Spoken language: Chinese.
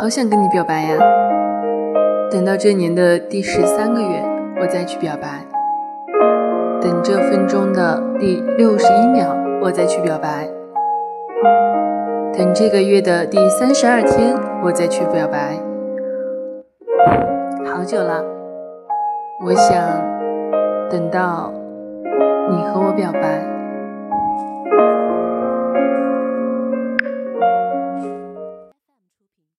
好想跟你表白呀。等到这年的第十三个月我再去表白。等这分钟的第六十一秒我再去表白。等这个月的第三十二天我再去表白。好久了我想等到你和我表白